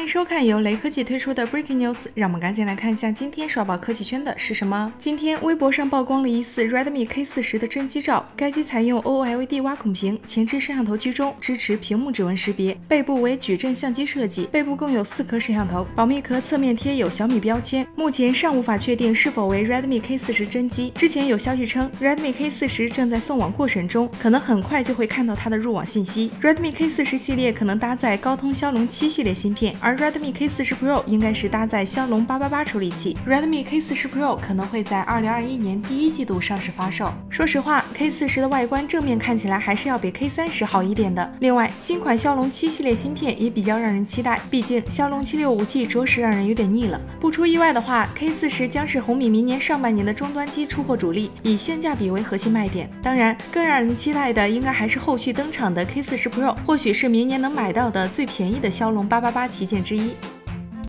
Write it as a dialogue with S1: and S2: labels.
S1: 欢迎收看由雷科技推出的 Breaking News，让我们赶紧来看一下今天刷爆科技圈的是什么。今天微博上曝光了疑似 Redmi K40 的真机照，该机采用 OLED 挖孔屏，前置摄像头居中，支持屏幕指纹识别，背部为矩阵相机设计，背部共有四颗摄像头，保密壳侧面贴有小米标签。目前尚无法确定是否为 Redmi K40 真机。之前有消息称 Redmi K40 正在送网过程中，可能很快就会看到它的入网信息。Redmi K40 系列可能搭载高通骁龙七系列芯片。而而 Redmi K40 Pro 应该是搭载骁龙八八八处理器，Redmi K40 Pro 可能会在2021年第一季度上市发售。说实话，K40 的外观正面看起来还是要比 K30 好一点的。另外，新款骁龙七系列芯片也比较让人期待，毕竟骁龙七六五 G 着实让人有点腻了。不出意外的话，K40 将是红米明年上半年的终端机出货主力，以性价比为核心卖点。当然，更让人期待的应该还是后续登场的 K40 Pro，或许是明年能买到的最便宜的骁龙八八八旗。舰之一。